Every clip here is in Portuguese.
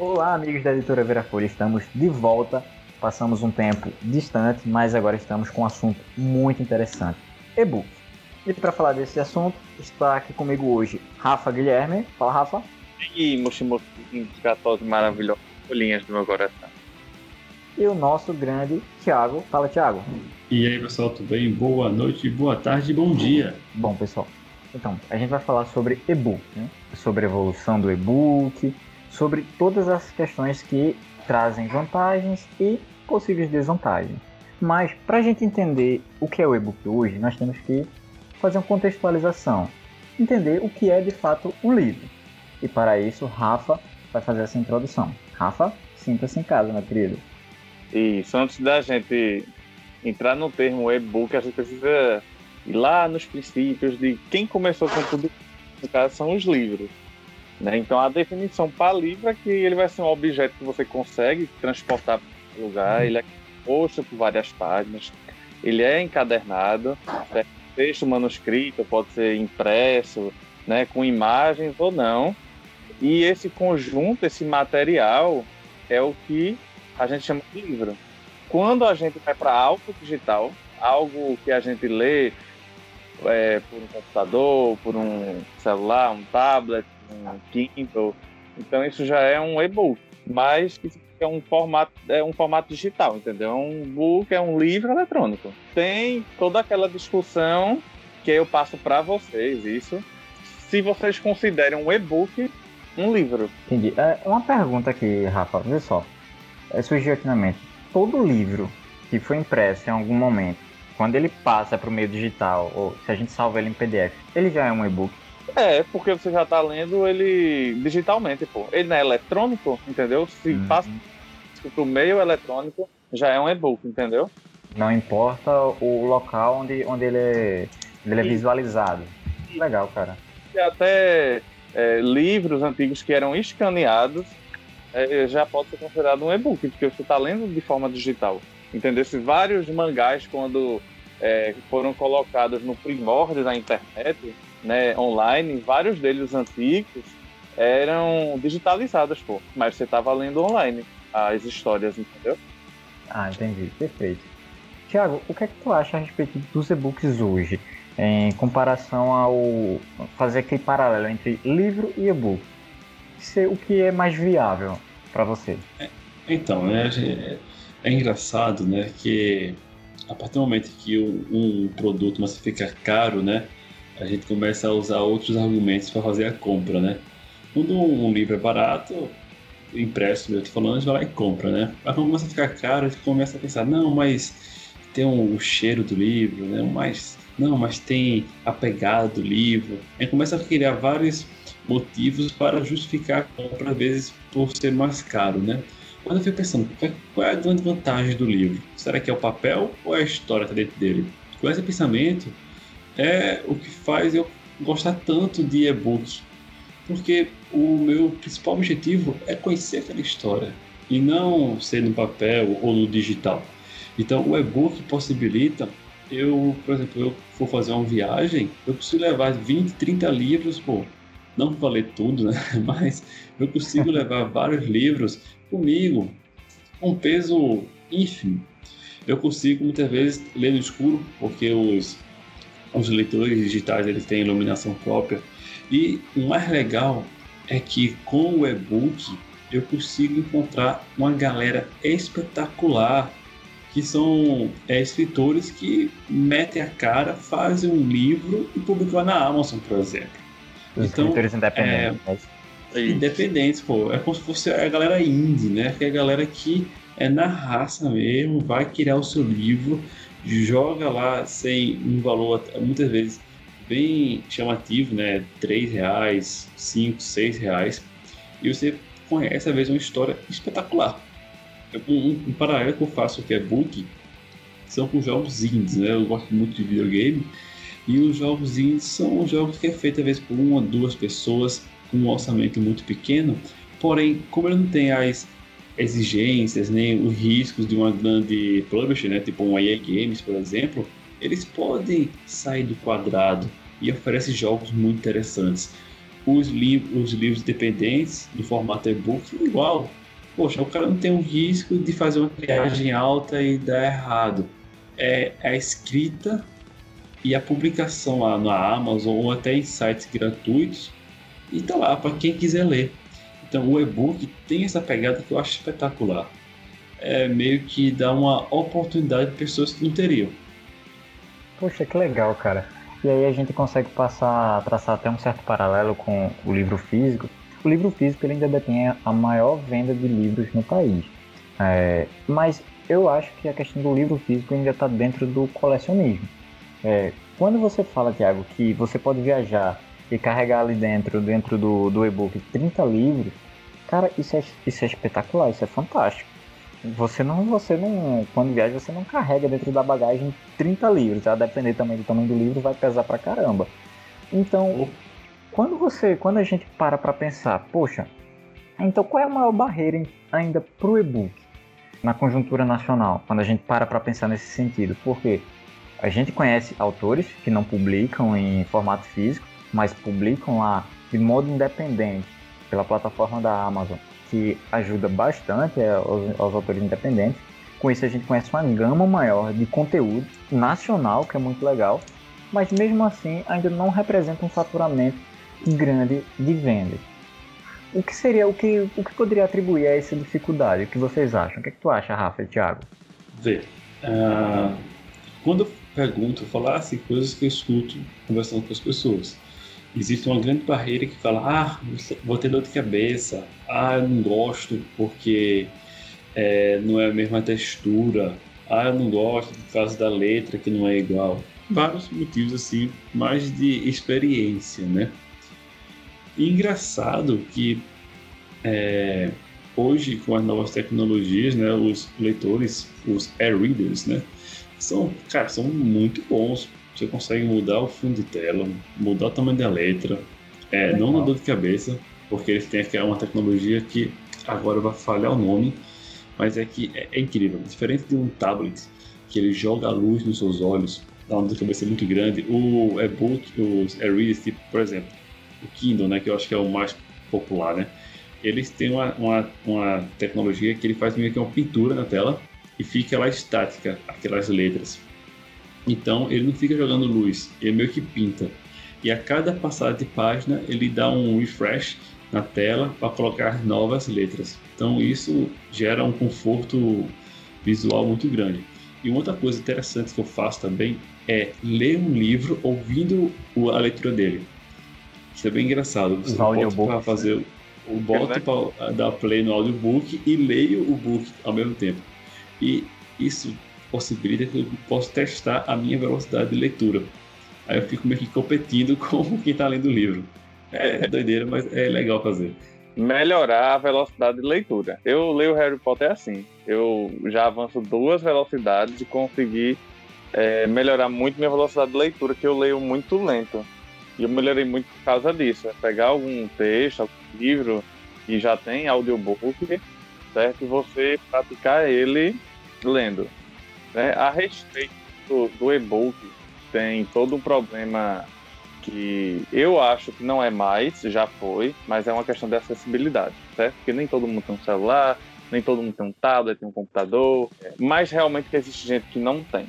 Olá, amigos da editora Vera Folha, estamos de volta. Passamos um tempo distante, mas agora estamos com um assunto muito interessante: e-book. E para falar desse assunto, está aqui comigo hoje Rafa Guilherme. Fala, Rafa. E Moshimoto, gatos maravilhosos, folhinhas do meu coração. E o nosso grande Thiago. Fala, Thiago. E aí, pessoal, tudo bem? Boa noite, boa tarde, bom dia. Bom, pessoal, então, a gente vai falar sobre e-book, né? sobre a evolução do e-book, sobre todas as questões que trazem vantagens e possíveis desvantagens. Mas para a gente entender o que é o e-book hoje, nós temos que fazer uma contextualização, entender o que é de fato um livro. E para isso, Rafa vai fazer essa introdução. Rafa, sinta-se em casa, meu querido. Isso, antes da gente entrar no termo e-book, a gente precisa ir lá nos princípios de quem começou com tudo, no caso, são os livros. Né? Então a definição para livro é que ele vai ser um objeto que você consegue transportar para lugar, ele é composto por várias páginas, ele é encadernado, é texto manuscrito, pode ser impresso, né, com imagens ou não. E esse conjunto, esse material, é o que a gente chama de livro. Quando a gente vai para algo digital, algo que a gente lê é, por um computador, por um celular, um tablet, um Kindle. Então isso já é um e-book, mas é um formato é um formato digital, entendeu? É um book é um livro eletrônico. Tem toda aquela discussão que eu passo para vocês isso. Se vocês consideram um e-book um livro. Entendi. É uma pergunta aqui, Rafa. Vê só. É, surgiu aqui na mente. Todo livro que foi impresso em algum momento, quando ele passa para o meio digital, ou se a gente salva ele em PDF, ele já é um e-book? É, porque você já tá lendo ele digitalmente, pô. Ele não é eletrônico, entendeu? Se uhum. passa pro meio eletrônico, já é um e-book, entendeu? Não importa o local onde, onde ele, é, ele é visualizado. Legal, cara. E até é, livros antigos que eram escaneados é, já pode ser considerado um e-book, porque você está lendo de forma digital. Entendeu? Se vários mangás, quando é, foram colocados no primórdio da internet, né, online, vários deles antigos eram digitalizados, pô, mas você estava lendo online as histórias, entendeu? Ah, entendi, perfeito. Tiago, o que é que tu acha a respeito dos e-books hoje, em comparação ao fazer aquele paralelo entre livro e e-book? O que é mais viável para você? É, então, né, é, é engraçado, né, que a partir do momento que um, um produto mas fica caro, né, a gente começa a usar outros argumentos para fazer a compra, né? Quando um livro é barato, impresso, eu tô falando, a gente vai lá e compra, né? Mas quando começa a ficar caro, a gente começa a pensar, não, mas tem um, o cheiro do livro, né? Mas, não, mas tem a pegada do livro. Aí começa a criar vários motivos para justificar a compra, às vezes por ser mais caro, né? Quando eu fico pensando, qual é a grande vantagem do livro? Será que é o papel ou é a história que está dentro dele? Com esse pensamento, é o que faz eu gostar tanto de e-book. Porque o meu principal objetivo é conhecer aquela história e não ser no papel ou no digital. Então, o e-book possibilita eu, por exemplo, eu for fazer uma viagem, eu consigo levar 20, 30 livros, pô, não vou ler tudo, né? Mas eu consigo levar vários livros comigo, com peso ínfimo. Eu consigo muitas vezes ler no escuro, porque os os leitores digitais eles têm iluminação própria. E o mais legal é que com o e-book eu consigo encontrar uma galera espetacular que são é, escritores que metem a cara, fazem um livro e publicam na Amazon, por exemplo. Os então, escritores independentes. É, independentes, pô. É como se fosse a galera indie, né? Que é a galera que é na raça mesmo, vai criar o seu livro joga lá sem um valor muitas vezes bem chamativo, né? Três reais, cinco, seis reais, e você conhece às vezes uma história espetacular. Um, um paralelo que eu faço que é book são com jogos indies, né? Eu gosto muito de videogame e os jogos indies são jogos que é feito às vezes por uma, duas pessoas com um orçamento muito pequeno, porém como ele não tem as exigências, nem os riscos de uma grande publisher, né, tipo um EA Games, por exemplo, eles podem sair do quadrado e oferecem jogos muito interessantes. os, li os livros dependentes do formato e-book igual. Poxa, o cara não tem um risco de fazer uma viagem alta e dar errado. É a escrita e a publicação lá na Amazon ou até em sites gratuitos e tá lá para quem quiser ler. Então o e-book tem essa pegada que eu acho espetacular. É meio que dá uma oportunidade de pessoas que não teriam. Poxa, que legal, cara. E aí a gente consegue passar, traçar até um certo paralelo com o livro físico. O livro físico ainda detém a maior venda de livros no país. É, mas eu acho que a questão do livro físico ainda está dentro do colecionismo. É, quando você fala, Tiago, que você pode viajar e carregar ali dentro, dentro do, do e-book 30 livros, cara, isso é, isso é espetacular, isso é fantástico. Você não, você não, quando viaja, você não carrega dentro da bagagem 30 livros, a depender também do tamanho do livro, vai pesar pra caramba. Então, quando você, quando a gente para para pensar, poxa, então qual é a maior barreira ainda pro e-book na conjuntura nacional? Quando a gente para para pensar nesse sentido, porque a gente conhece autores que não publicam em formato físico, mas publicam lá de modo independente pela plataforma da Amazon que ajuda bastante é, aos, aos autores independentes. Com isso a gente conhece uma gama maior de conteúdo nacional, que é muito legal, mas mesmo assim ainda não representa um faturamento grande de vendas. O que seria, o que, o que poderia atribuir a essa dificuldade? O que vocês acham? O que, é que tu acha, Rafa e Thiago? Vê, uh, quando eu pergunto, eu falo assim, coisas que eu escuto conversando com as pessoas existe uma grande barreira que fala: ah, vou ter dor de cabeça, ah, eu não gosto porque é, não é a mesma textura, ah, eu não gosto por causa da letra que não é igual. Vários motivos assim, mais de experiência, né? E engraçado que é, hoje com as novas tecnologias, né, os leitores, os e-readers, né, são, cara, são muito bons você consegue mudar o fundo de tela, mudar o tamanho da letra, é, não na dor de cabeça, porque eles têm aqui uma tecnologia que agora vai falhar o nome, mas é que é, é incrível. Diferente de um tablet que ele joga a luz nos seus olhos, dá uma dor de cabeça muito grande, o e-book, os e-readers, tipo, por exemplo, o Kindle, né, que eu acho que é o mais popular, né? Eles têm uma, uma, uma tecnologia que ele faz meio que uma pintura na tela e fica lá estática, aquelas letras. Então ele não fica jogando luz, ele meio que pinta. E a cada passada de página ele dá um refresh na tela para colocar novas letras. Então isso gera um conforto visual muito grande. E uma outra coisa interessante que eu faço também é ler um livro ouvindo a leitura dele. Isso é bem engraçado. Você bota para fazer o boto para dar play no audiobook e leio o book ao mesmo tempo. E isso possibilita que eu possa testar a minha velocidade de leitura. Aí eu fico meio que competindo com quem está lendo o livro. É, doideira, mas é legal fazer. Melhorar a velocidade de leitura. Eu leio Harry Potter assim. Eu já avanço duas velocidades e consegui é, melhorar muito minha velocidade de leitura, que eu leio muito lento. E eu melhorei muito por causa disso. É pegar algum texto, algum livro que já tem audiobook, certo? E você praticar ele lendo. Né? A respeito do, do e-book, tem todo um problema que eu acho que não é mais, já foi, mas é uma questão de acessibilidade, certo? Porque nem todo mundo tem um celular, nem todo mundo tem um tablet, tem um computador, mas realmente que existe gente que não tem.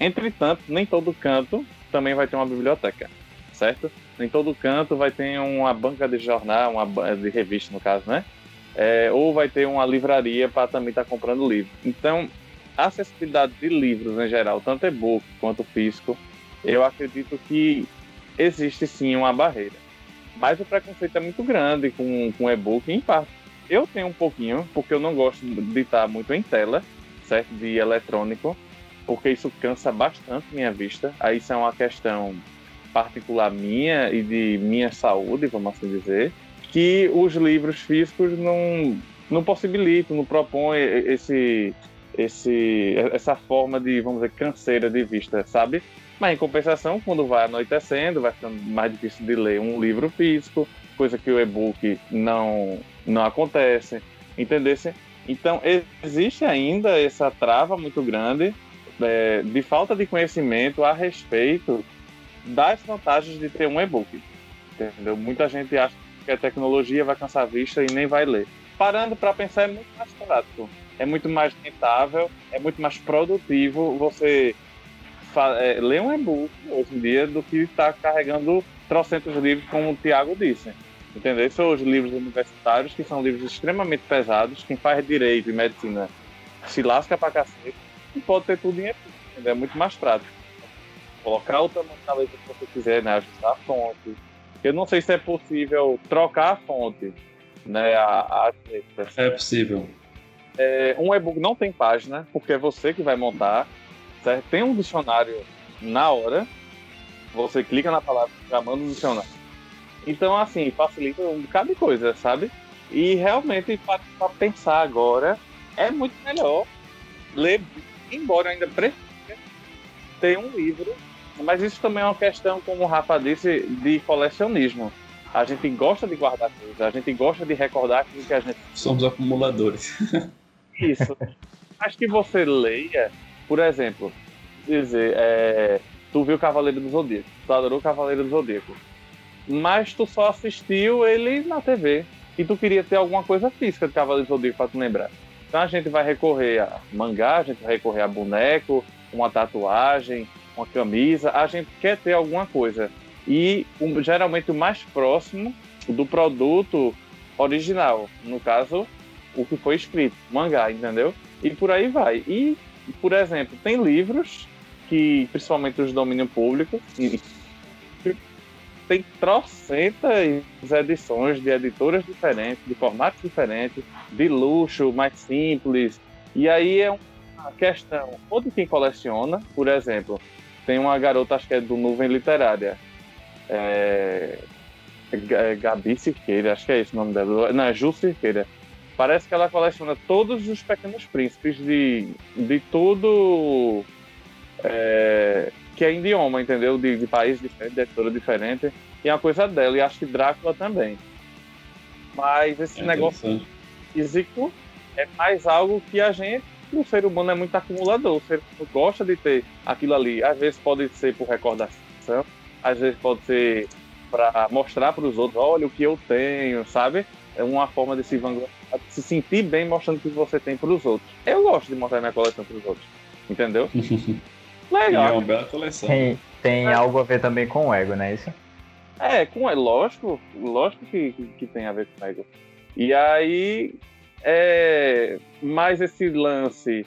Entretanto, nem todo canto também vai ter uma biblioteca, certo? Nem todo canto vai ter uma banca de jornal, uma de revista no caso, né? É, ou vai ter uma livraria para também estar tá comprando livro. Então, acessibilidade de livros em geral, tanto e-book quanto físico, eu acredito que existe sim uma barreira. Mas o preconceito é muito grande com, com e-book, em parte. Eu tenho um pouquinho, porque eu não gosto de estar muito em tela, certo? De eletrônico, porque isso cansa bastante minha vista. Aí isso é uma questão particular minha e de minha saúde, vamos assim dizer, que os livros físicos não, não possibilitam, não propõem esse esse, essa forma de, vamos dizer, canseira de vista, sabe? Mas em compensação, quando vai anoitecendo, vai ficando mais difícil de ler um livro físico, coisa que o e-book não, não acontece, entendesse? Então, existe ainda essa trava muito grande é, de falta de conhecimento a respeito das vantagens de ter um e-book. Entendeu? Muita gente acha que a tecnologia vai cansar a vista e nem vai ler. Parando para pensar, é muito mais prático, é muito mais rentável, é muito mais produtivo você é, ler um e-book hoje em dia do que estar tá carregando trocentos livros, como o Tiago disse. Entendeu? São os livros universitários, que são livros extremamente pesados. Quem faz direito e medicina se lasca pra cacete e pode ter tudo em e-book. É muito mais prático. Colocar o tamanho da letra que você quiser, né? Ajustar a fonte. Eu não sei se é possível trocar a fonte, né? As letras. É possível. É, um e-book não tem página, porque é você que vai montar. Certo? Tem um dicionário na hora. Você clica na palavra, já manda o dicionário. Então, assim, facilita um bocado de coisa, sabe? E realmente, para pensar agora, é muito melhor ler, embora ainda precise ter um livro. Mas isso também é uma questão, como o Rafa disse, de colecionismo. A gente gosta de guardar coisas, a gente gosta de recordar aquilo que a gente. Somos acumuladores. Isso. Mas que você leia, por exemplo, dizer, é, tu viu Cavaleiro do Zodíaco, tu adorou Cavaleiro do Zodíaco, mas tu só assistiu ele na TV e tu queria ter alguma coisa física de Cavaleiro do Zodíaco para tu lembrar. Então a gente vai recorrer a mangá, a gente vai recorrer a boneco, uma tatuagem, uma camisa, a gente quer ter alguma coisa. E um, geralmente o mais próximo do produto original, no caso, o que foi escrito, mangá, entendeu? E por aí vai. E, por exemplo, tem livros que, principalmente os de domínio público, tem trocentas edições de editoras diferentes, de formatos diferentes, de luxo, mais simples. E aí é uma questão, ou de quem coleciona, por exemplo, tem uma garota, acho que é do Nuvem Literária, é, é Gabi Siqueira, acho que é esse o nome dela, não, é Ju Siqueira. Parece que ela coleciona todos os Pequenos Príncipes de, de tudo é, que é idioma, entendeu? De, de país diferente, de editora diferente. E é uma coisa dela, e acho que Drácula também. Mas esse é negócio físico é mais algo que a gente, o ser humano é muito acumulador. O ser humano gosta de ter aquilo ali. Às vezes pode ser por recordação, às vezes pode ser para mostrar para os outros, olha o que eu tenho, sabe? É uma forma de se vangloriar, de se sentir bem mostrando o que você tem para os outros. Eu gosto de mostrar minha coleção para os outros, entendeu? Legal. E é uma bela coleção. Tem, tem é. algo a ver também com o ego, não é isso? É, com é lógico, lógico que, que tem a ver com o ego. E aí, é, mais esse lance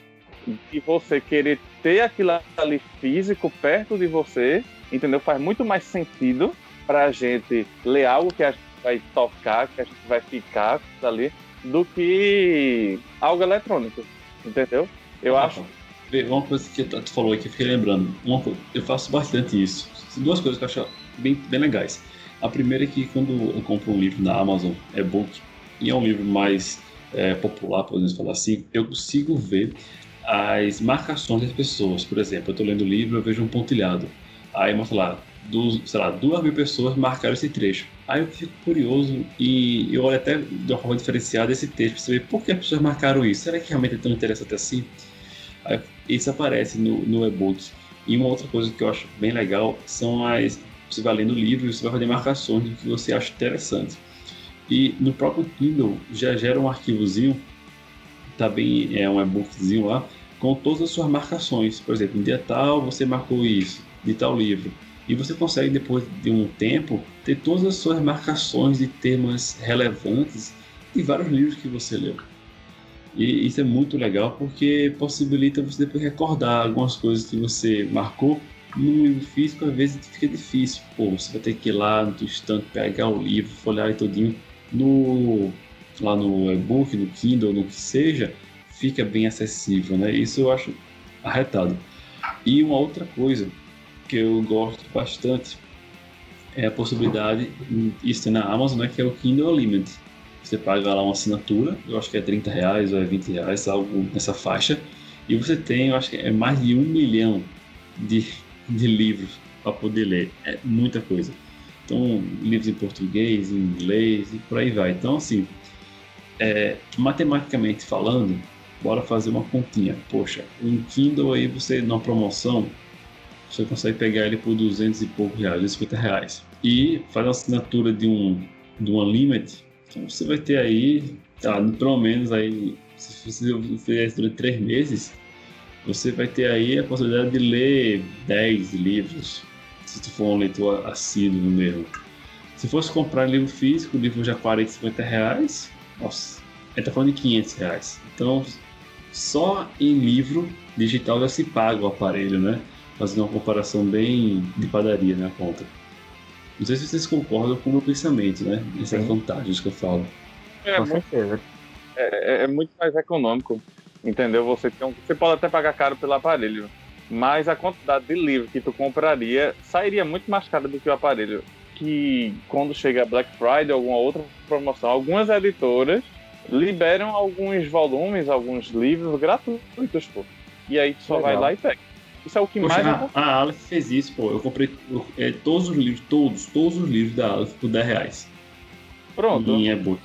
de você querer ter aquilo ali físico perto de você, entendeu? Faz muito mais sentido para a gente ler algo que a gente vai tocar, que a gente vai ficar ali, do que algo eletrônico, entendeu? Eu ah, acho uma coisa que tu falou aqui, eu fiquei lembrando. Uma, eu faço bastante isso. Duas coisas que eu acho bem, bem legais. A primeira é que quando eu compro um livro na Amazon, é book, e é um livro mais é, popular, podemos falar assim, eu consigo ver as marcações das pessoas. Por exemplo, eu estou lendo o livro, eu vejo um pontilhado. Aí mostra lá, dos, sei lá, duas mil pessoas marcaram esse trecho. Aí eu fico curioso e eu olho até de uma forma diferenciada esse texto para saber por que as pessoas marcaram isso. Será que realmente é tão interessante assim? Aí isso aparece no, no e-book. E uma outra coisa que eu acho bem legal são as. Você vai lendo o livro e você vai fazer marcações do que você acha interessante. E no próprio Kindle já gera um arquivozinho, tá bem, é um e-bookzinho lá, com todas as suas marcações. Por exemplo, em dia tal você marcou isso, de tal livro. E você consegue, depois de um tempo, ter todas as suas marcações de temas relevantes de vários livros que você leu. E isso é muito legal porque possibilita você depois recordar algumas coisas que você marcou. No livro físico, às vezes fica difícil. Pô, você vai ter que ir lá no estante, pegar o livro, folhear e todinho. No, lá no e-book, no Kindle, no que seja, fica bem acessível, né? Isso eu acho arretado. E uma outra coisa que eu gosto bastante é a possibilidade, isso tem na Amazon, né, que é o Kindle Unlimited você paga lá uma assinatura, eu acho que é 30 reais ou é 20 reais, algo nessa faixa, e você tem, eu acho que é mais de um milhão de, de livros para poder ler. É muita coisa. Então, livros em português, em inglês e por aí vai. Então, assim, é, matematicamente falando, bora fazer uma continha. Poxa, um Kindle aí você, numa promoção, você consegue pegar ele por 200 e poucos reais, 250 reais. E faz uma assinatura de um, de um Unlimited, então você vai ter aí, tá, pelo menos aí, se você fizer isso durante três meses, você vai ter aí a possibilidade de ler 10 livros, se tu for um leitor assíduo mesmo. Se fosse comprar livro físico, o livro já 40, 50 reais, nossa, ele tá falando de 500 reais. Então, só em livro digital já se paga o aparelho, né? Fazendo uma comparação bem de padaria na né, conta. Não sei se vocês concordam com o meu pensamento, né? Essas vantagens que eu falo. É, com certeza. É, é, é, muito mais econômico, entendeu? Você, tem um, você pode até pagar caro pelo aparelho, mas a quantidade de livro que tu compraria sairia muito mais caro do que o aparelho. Que quando chega Black Friday, alguma outra promoção, algumas editoras liberam alguns volumes, alguns livros gratuitos, pô. E aí tu só Legal. vai lá e pega. Isso é o que Poxa, mais. A, a Aleph fez isso, pô. Eu comprei eu, é, todos os livros, todos, todos os livros da Aleph por 10 reais. Pronto. Em e-book.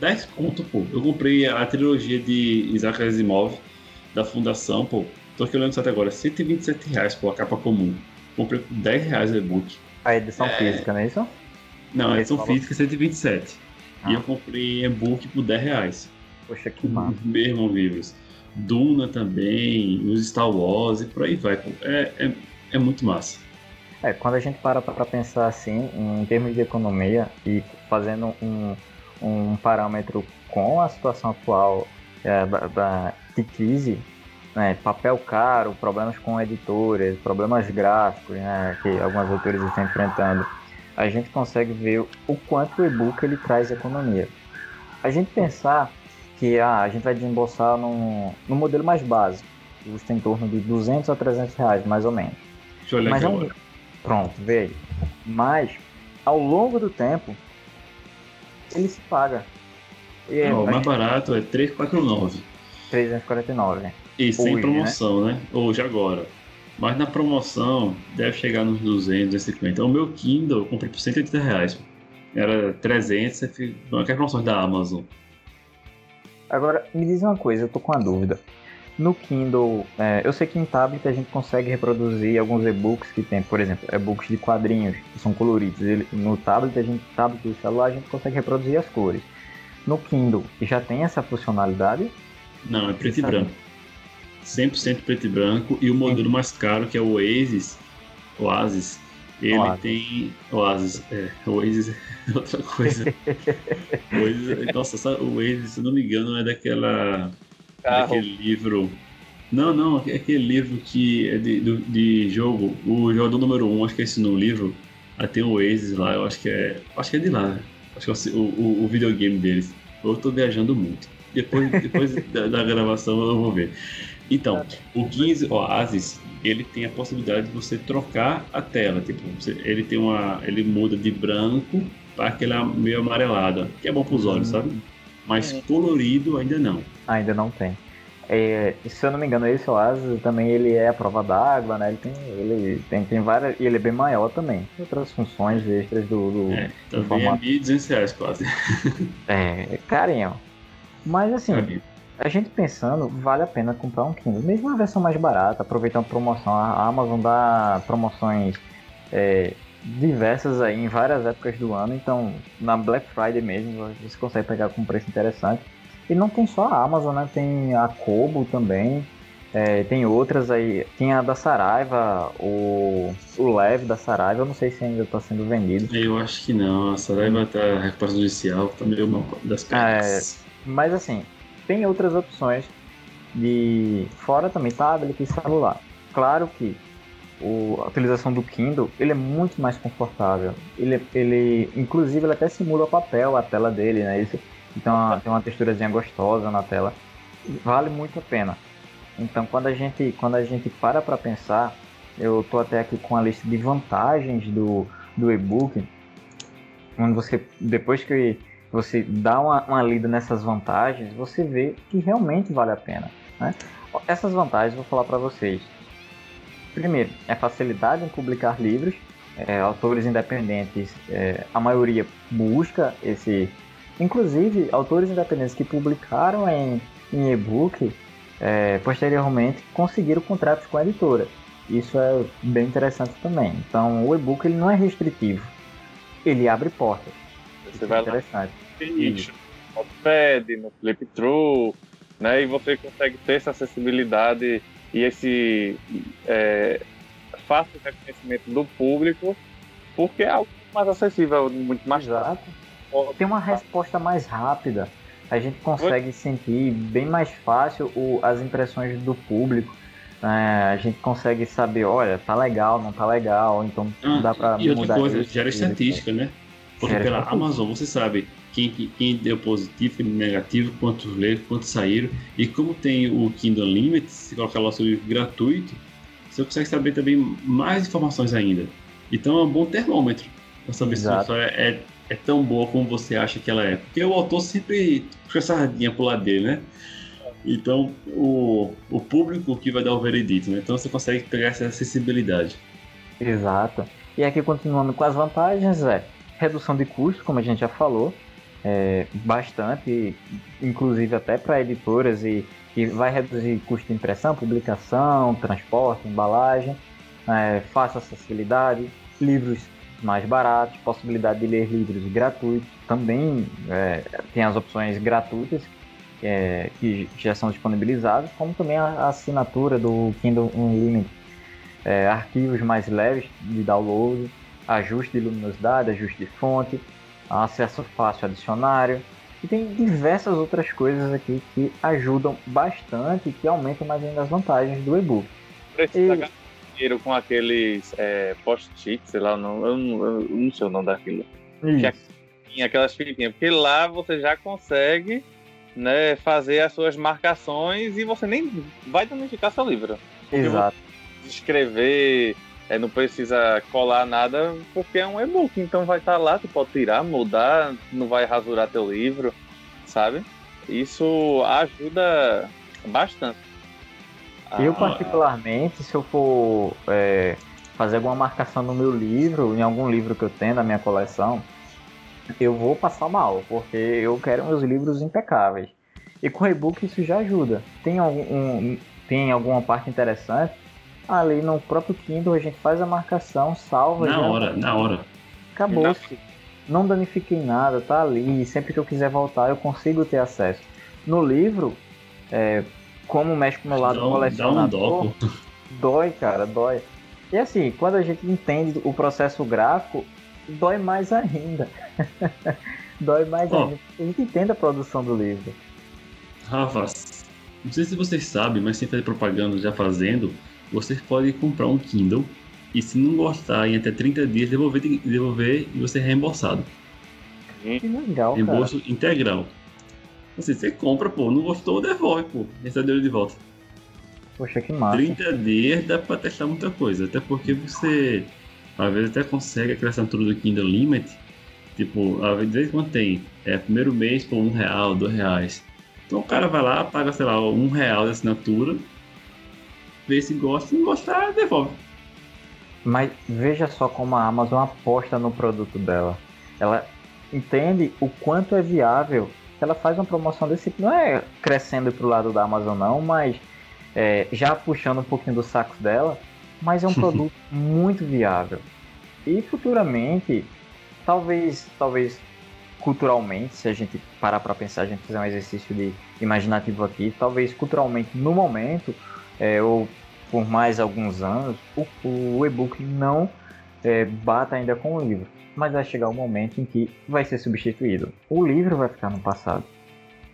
10 conto, pô. Eu comprei a trilogia de Isaac Asimov da Fundação, pô. Tô aqui olhando até agora. 127 reais, pô, a capa comum. Comprei por 10 reais o e-book. A edição é... física, não é isso? Não, a edição física é 127. Ah. E eu comprei e-book por 10 reais. Poxa, que massa. Mesmo livros. Duna também, os Star Wars e por aí vai. É, é, é muito massa. É, quando a gente para para pensar assim, em termos de economia e fazendo um, um parâmetro com a situação atual é, da, da, de crise, né, papel caro, problemas com editores, problemas gráficos né, que algumas autores estão enfrentando, a gente consegue ver o quanto o e-book ele traz economia. A gente pensar que ah, a gente vai desembolsar no, no modelo mais básico, custa em torno de 200 a 300 reais, mais ou menos. Deixa eu olhar Mas é um... agora. Pronto, veio. Mas, ao longo do tempo, ele se paga. É, Não, o mais barato é 349. 349, né? E sem Hoje, promoção, né? né? Hoje, agora. Mas na promoção deve chegar nos 200, 250. O meu Kindle eu comprei por 180 reais. Era 300, não é que é promoção da Amazon. Agora, me diz uma coisa, eu tô com uma dúvida. No Kindle, é, eu sei que em tablet a gente consegue reproduzir alguns e-books que tem, por exemplo, e-books de quadrinhos que são coloridos. Ele, no tablet, a gente, tablet do celular, a gente consegue reproduzir as cores. No Kindle, já tem essa funcionalidade? Não, é preto e branco. 100% preto e branco. E o modelo mais caro, que é o Oasis, Oasis, ele Oasis. tem. Oasis, é. Oasis é outra coisa. Oasis, nossa, o Oasis, se não me engano, é daquela. Carro. Daquele livro. Não, não, é aquele livro que é de, de, de jogo. O jogador número 1, um, acho que é esse no livro. Aí tem o Oasis lá, eu acho que é. Acho que é de lá. Acho que é o, o, o videogame deles. Eu tô viajando muito. Depois, depois da, da gravação eu vou ver. Então, o 15 Oasis, ele tem a possibilidade de você trocar a tela. Tipo, você, ele tem uma. ele muda de branco para aquela meio amarelada, que é bom para os olhos, sabe? Mas é. colorido ainda não. Ainda não tem. É, se eu não me engano, esse Oasis também ele é a prova d'água, né? Ele tem, ele tem, tem várias. E ele é bem maior também. Outras funções extras do. do é, também do é 1.200 reais quase. é, carinho. Mas assim. A gente pensando, vale a pena comprar um Kindle. Mesmo a versão mais barata, aproveitando promoção. A Amazon dá promoções é, diversas aí em várias épocas do ano. Então, na Black Friday mesmo, você consegue pegar com um preço interessante. E não tem só a Amazon, né? Tem a Kobo também. É, tem outras aí. Tem a da Saraiva, o, o Leve da Saraiva. Eu não sei se ainda está sendo vendido. Eu acho que não. A Saraiva está recuperação judicial, tá meio uma das pernas. É, mas assim, tem outras opções de fora também tablet e celular. Claro que o, a utilização do Kindle ele é muito mais confortável. Ele, ele inclusive ele até simula papel a tela dele, né? Isso, então tem uma texturazinha gostosa na tela. Vale muito a pena. Então quando a gente quando a gente para para pensar, eu tô até aqui com a lista de vantagens do do e-book, onde você depois que você dá uma, uma lida nessas vantagens, você vê que realmente vale a pena. Né? Essas vantagens vou falar para vocês. Primeiro, é facilidade em publicar livros. É, autores independentes, é, a maioria busca esse. Inclusive, autores independentes que publicaram em, em e-book, é, posteriormente conseguiram contratos com a editora. Isso é bem interessante também. Então, o e-book ele não é restritivo, ele abre portas. Você Isso vai é interessante. lá no Pad, no Flip Through, né? E você consegue ter essa acessibilidade e esse é, fácil reconhecimento do público, porque é algo mais acessível, muito mais Exato. Tem uma resposta mais rápida. A gente consegue Oi? sentir bem mais fácil o, as impressões do público. É, a gente consegue saber, olha, tá legal, não tá legal, então ah, dá pra e outra coisa, gera estatística, né? Porque gera pela Amazon você sabe quem, quem deu positivo, quem deu negativo, quantos leram, quantos saíram. E como tem o Kindle Unlimited, se colocar lá o seu livro gratuito, você consegue saber também mais informações ainda. Então é um bom termômetro para saber Exato. se a história é, é tão boa como você acha que ela é. Porque o autor sempre puxa essa sardinha pro lado dele, né? Então, o, o público que vai dar o veredito, né? Então você consegue pegar essa acessibilidade. Exato. E aqui continuando com as vantagens, é redução de custo, como a gente já falou, é, bastante, inclusive até para editoras e, e vai reduzir custo de impressão, publicação, transporte, embalagem, é, fácil acessibilidade, livros mais baratos, possibilidade de ler livros gratuitos, também é, tem as opções gratuitas é, que já são disponibilizadas, como também a, assinatura do Kindle Unlimited, é, arquivos mais leves de download, ajuste de luminosidade, ajuste de fonte, acesso fácil a dicionário, e tem diversas outras coisas aqui que ajudam bastante e que aumentam mais ainda as vantagens do e-book. Precisa e... dinheiro com aqueles é, post-it, sei lá, não, eu, não, eu não sei o nome daquilo. Que é, aquelas fitinhas, porque lá você já consegue né, fazer as suas marcações e você nem vai danificar seu livro. Exato. Escrever é, não precisa colar nada porque é um e-book, então vai estar tá lá, tu pode tirar, mudar, não vai rasurar teu livro, sabe? Isso ajuda bastante. Eu, ah, particularmente, se eu for é, fazer alguma marcação no meu livro, em algum livro que eu tenho na minha coleção, eu vou passar mal, porque eu quero meus livros impecáveis. E com e-book isso já ajuda. Tem, algum, um, tem alguma parte interessante? Ali no próprio Kindle a gente faz a marcação, salva. Na já... hora, na hora. Acabou-se. Não danifiquei nada, tá ali. Sempre que eu quiser voltar, eu consigo ter acesso. No livro, é, como mexe com o meu lado dá, colecionador, dá um dói, cara, dói. E assim, quando a gente entende o processo gráfico, dói mais ainda. dói mais oh. ainda. A gente entende a produção do livro. Rafa, não sei se vocês sabem, mas sem fazer propaganda já fazendo, você pode comprar um Kindle e se não gostar em até 30 dias, devolver, devolver e você é reembolsado. Que legal, Reembolso cara. integral. Assim, você compra, pô, não gostou, devolve, pô. Recebe dinheiro de volta. Poxa, que massa. 30 dias dá pra testar muita coisa, até porque você às vezes até consegue aquela assinatura do Kindle Limit. Tipo, às vezes tem, é primeiro mês por um real, dois reais. Então o cara vai lá, paga, sei lá, um real de assinatura, vê se gosta, se não gostar, devolve. Mas veja só como a Amazon aposta no produto dela. Ela entende o quanto é viável. Ela faz uma promoção desse tipo. Não é crescendo pro lado da Amazon, não, mas é, já puxando um pouquinho do saco dela mas é um produto muito viável. E futuramente, talvez, talvez culturalmente, se a gente parar para pensar, a gente fizer um exercício de imaginativo aqui, talvez culturalmente no momento, é, ou por mais alguns anos, o, o e-book não é, bata ainda com o livro. Mas vai chegar um momento em que vai ser substituído. O livro vai ficar no passado.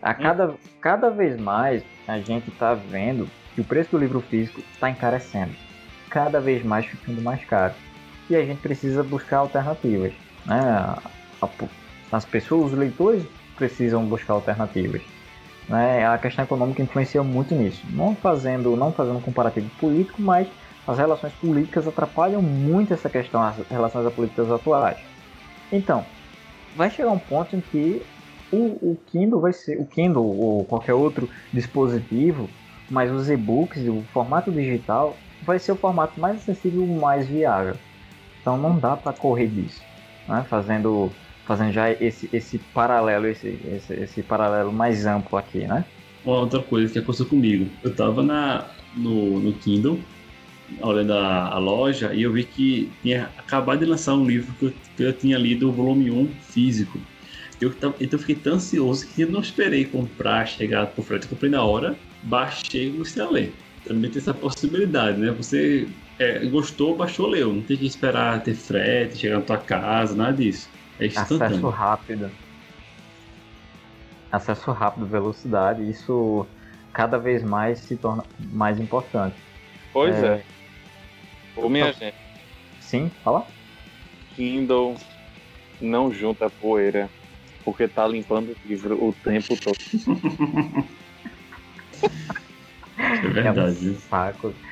A cada, cada vez mais a gente está vendo que o preço do livro físico está encarecendo cada vez mais ficando mais caro. E a gente precisa buscar alternativas. Né? As pessoas, os leitores, precisam buscar alternativas. Né? A questão econômica influencia muito nisso. Não fazendo, não fazendo um comparativo político, mas as relações políticas atrapalham muito essa questão, as relações políticas atuais. Então, vai chegar um ponto em que o, o Kindle vai ser, o Kindle ou qualquer outro dispositivo, mas os e-books, o formato digital, vai ser o formato mais acessível mais viável. Então não dá para correr disso, né? fazendo, fazendo já esse, esse paralelo, esse, esse, esse paralelo mais amplo aqui, né? Outra coisa que aconteceu comigo, eu tava na, no, no Kindle olhando a, a, loja e eu vi que tinha acabado de lançar um livro que eu, que eu tinha lido, o volume 1 físico. Eu, então eu fiquei tão ansioso que eu não esperei comprar, chegar por frente. Eu comprei na hora, baixei e comecei a ler. Também tem essa possibilidade, né? Você é, gostou, baixou, leu. Não tem que esperar ter frete, chegar na tua casa, nada disso. É instantâneo. Acesso rápido. Acesso rápido, velocidade, isso cada vez mais se torna mais importante. Pois é. é. Ô, minha gente. Sim, fala. Kindle não junta poeira, porque tá limpando o livro o tempo todo. é verdade. É um saco.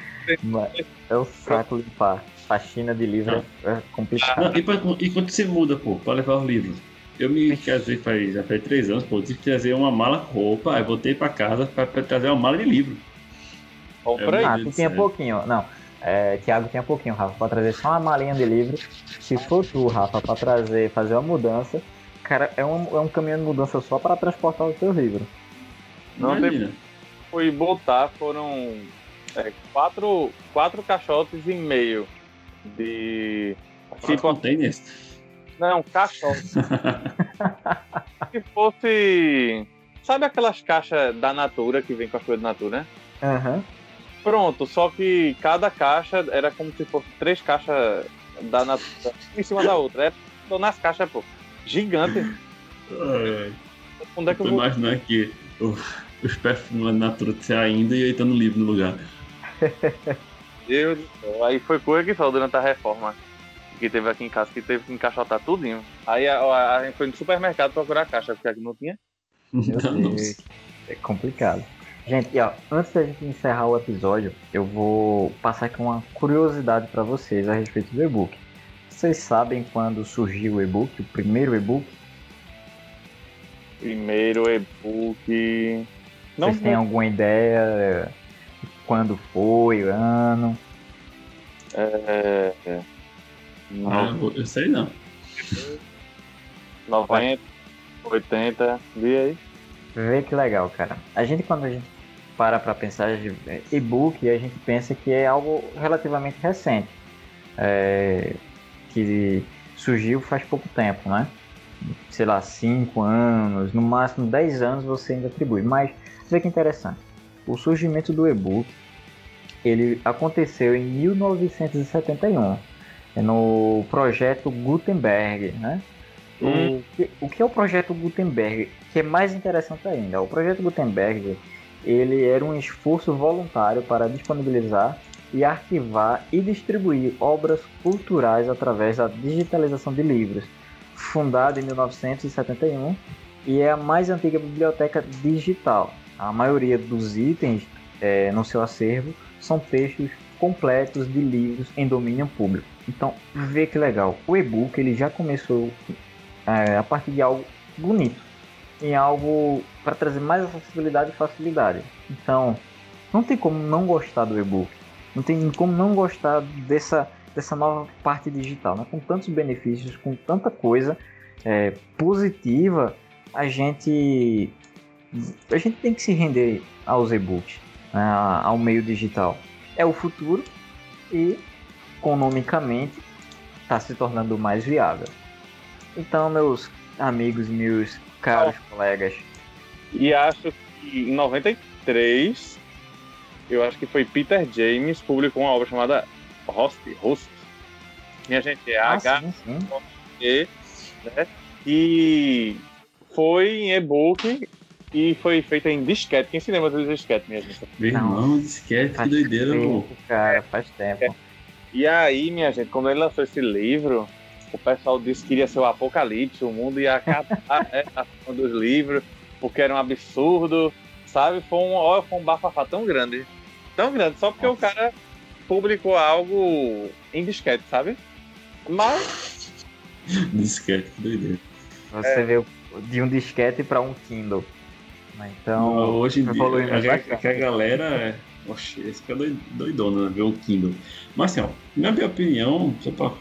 É um saco limpar. Faxina de livro é, é complicado. e, pra, e quando você muda, pô, pra levar o livro? Eu me casei faz, já faz três anos, pô, tive que trazer uma mala com roupa, aí voltei pra casa pra, pra trazer uma mala de livro. Compra é, ah, tu tinha pouquinho, não. É, Thiago tinha pouquinho, Rafa, pra trazer só uma malinha de livro. Se for tu, Rafa, pra trazer, fazer uma mudança, cara, é um, é um caminhão de mudança só para transportar o teu livro. Não tem. Fui botar, foram é, quatro, quatro caixotes e meio de. Tipo, containers? Não, caixote. Se fosse. Sabe aquelas caixas da Natura que vem com as coisas da Natura, né? Uhum. Pronto, só que cada caixa era como se fosse três caixas da Natura em cima da outra. É nas caixas, pô. Gigante. É. Onde é que eu, eu vou imaginar que os perfumes da Natura ainda e aí tá no livro no lugar. Deus do céu. Aí foi coisa que falou durante a reforma que teve aqui em casa, que teve que encaixotar tudinho. Aí a, a, a gente foi no supermercado procurar a caixa, porque aqui não tinha. é complicado. Gente, ó, antes da gente encerrar o episódio, eu vou passar aqui uma curiosidade para vocês a respeito do e-book. Vocês sabem quando surgiu o e-book, o primeiro e-book? Primeiro e-book. Não Vocês têm alguma ideia quando foi, o ano? É, é. Não. Ah, eu sei não. 90, 80, vi aí. Vê que legal, cara. A gente, quando a gente para para pensar de e-book, a gente pensa que é algo relativamente recente. É, que surgiu faz pouco tempo, né? Sei lá, 5 anos, no máximo 10 anos você ainda atribui. Mas vê que interessante. O surgimento do e-book ele aconteceu em 1971 é no projeto Gutenberg, né? Hum. O, que, o que é o projeto Gutenberg? Que é mais interessante ainda. O projeto Gutenberg ele era um esforço voluntário para disponibilizar e arquivar e distribuir obras culturais através da digitalização de livros. Fundado em 1971 e é a mais antiga biblioteca digital. A maioria dos itens é, no seu acervo são textos completos de livros em domínio público. Então, vê que legal. O e-book ele já começou é, a partir de algo bonito, em algo para trazer mais acessibilidade e facilidade. Então, não tem como não gostar do e-book. Não tem como não gostar dessa, dessa nova parte digital, né? Com tantos benefícios, com tanta coisa é, positiva, a gente a gente tem que se render aos e-books, né? ao meio digital é o futuro e economicamente está se tornando mais viável. Então, meus amigos, meus caros oh. colegas. E acho que em 93, eu acho que foi Peter James publicou uma obra chamada Host, Host. Minha gente, é ah, H sim, sim. E, né? E foi em e-book e foi feita em disquete. Quem se lembra do disquete, minha gente? Meu irmão, disquete, que doideira, tempo, pô. Cara, faz tempo. E aí, minha gente, quando ele lançou esse livro, o pessoal disse que iria ser o apocalipse, o mundo ia acabar né, a dos livros, porque era um absurdo, sabe? Foi um, ó, foi um bafafá tão grande. Tão grande, só porque Nossa. o cara publicou algo em disquete, sabe? Mas. disquete, que doideira. Você é. vê de um disquete para um Kindle. Então, hoje em dia, a, a, a galera. É, oxe, esse cara é doidona, né? Ver o Kindle. Mas assim, ó, na minha opinião, só pra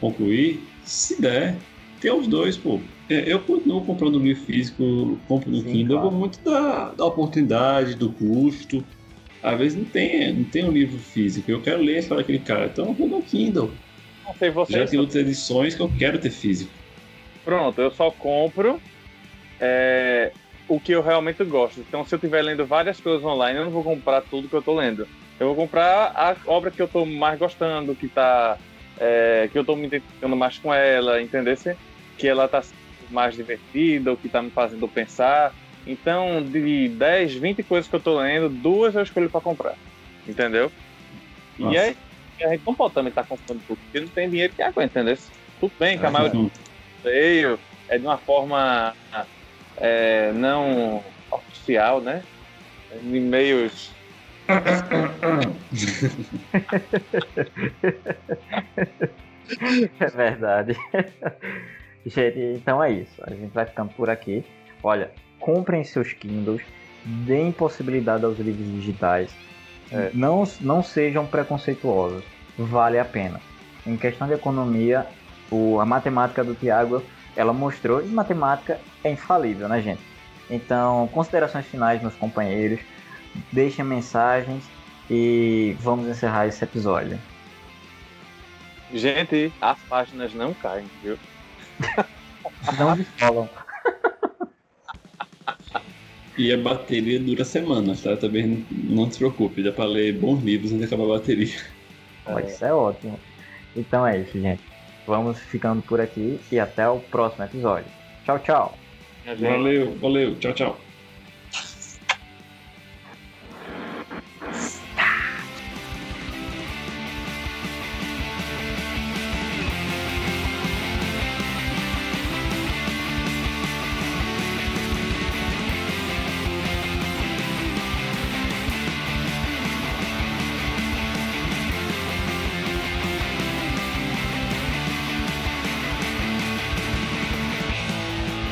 concluir, se der, tem os dois, pô. É, eu continuo comprando livro físico, compro no Sim, Kindle, claro. muito da, da oportunidade, do custo. às vezes não tem, não tem um livro físico. Eu quero ler a história daquele cara. Então eu vou no Kindle. Não sei você. Já tem outras edições que eu quero ter físico. Pronto, eu só compro é, o que eu realmente gosto. Então, se eu estiver lendo várias coisas online, eu não vou comprar tudo que eu estou lendo. Eu vou comprar a obra que eu estou mais gostando, que tá, é, que eu estou me identificando mais com ela, entendeu? Que ela está mais divertida, ou que está me fazendo pensar. Então, de 10, 20 coisas que eu estou lendo, duas eu escolho para comprar. Entendeu? Nossa. E aí, a gente não pode também estar tá comprando tudo, porque não tem dinheiro que aguenta, entendeu? Tudo bem que a maioria veio é de uma forma é, não oficial, né? Em meios. é verdade. Gente, então é isso. A gente vai ficando por aqui. Olha, comprem seus Kindles, deem possibilidade aos livros digitais. É, não, não sejam preconceituosos. Vale a pena. Em questão de economia, o, a matemática do Tiago ela mostrou e matemática é infalível, né, gente? Então, considerações finais, meus companheiros. Deixem mensagens e vamos encerrar esse episódio. Gente, as páginas não caem, viu? não falam. E a bateria dura semanas, tá? Também não se preocupe, dá pra ler bons livros antes de acabar a bateria. Pode ser ótimo. Então é isso, gente. Vamos ficando por aqui e até o próximo episódio. Tchau, tchau. Valeu, valeu. Tchau, tchau.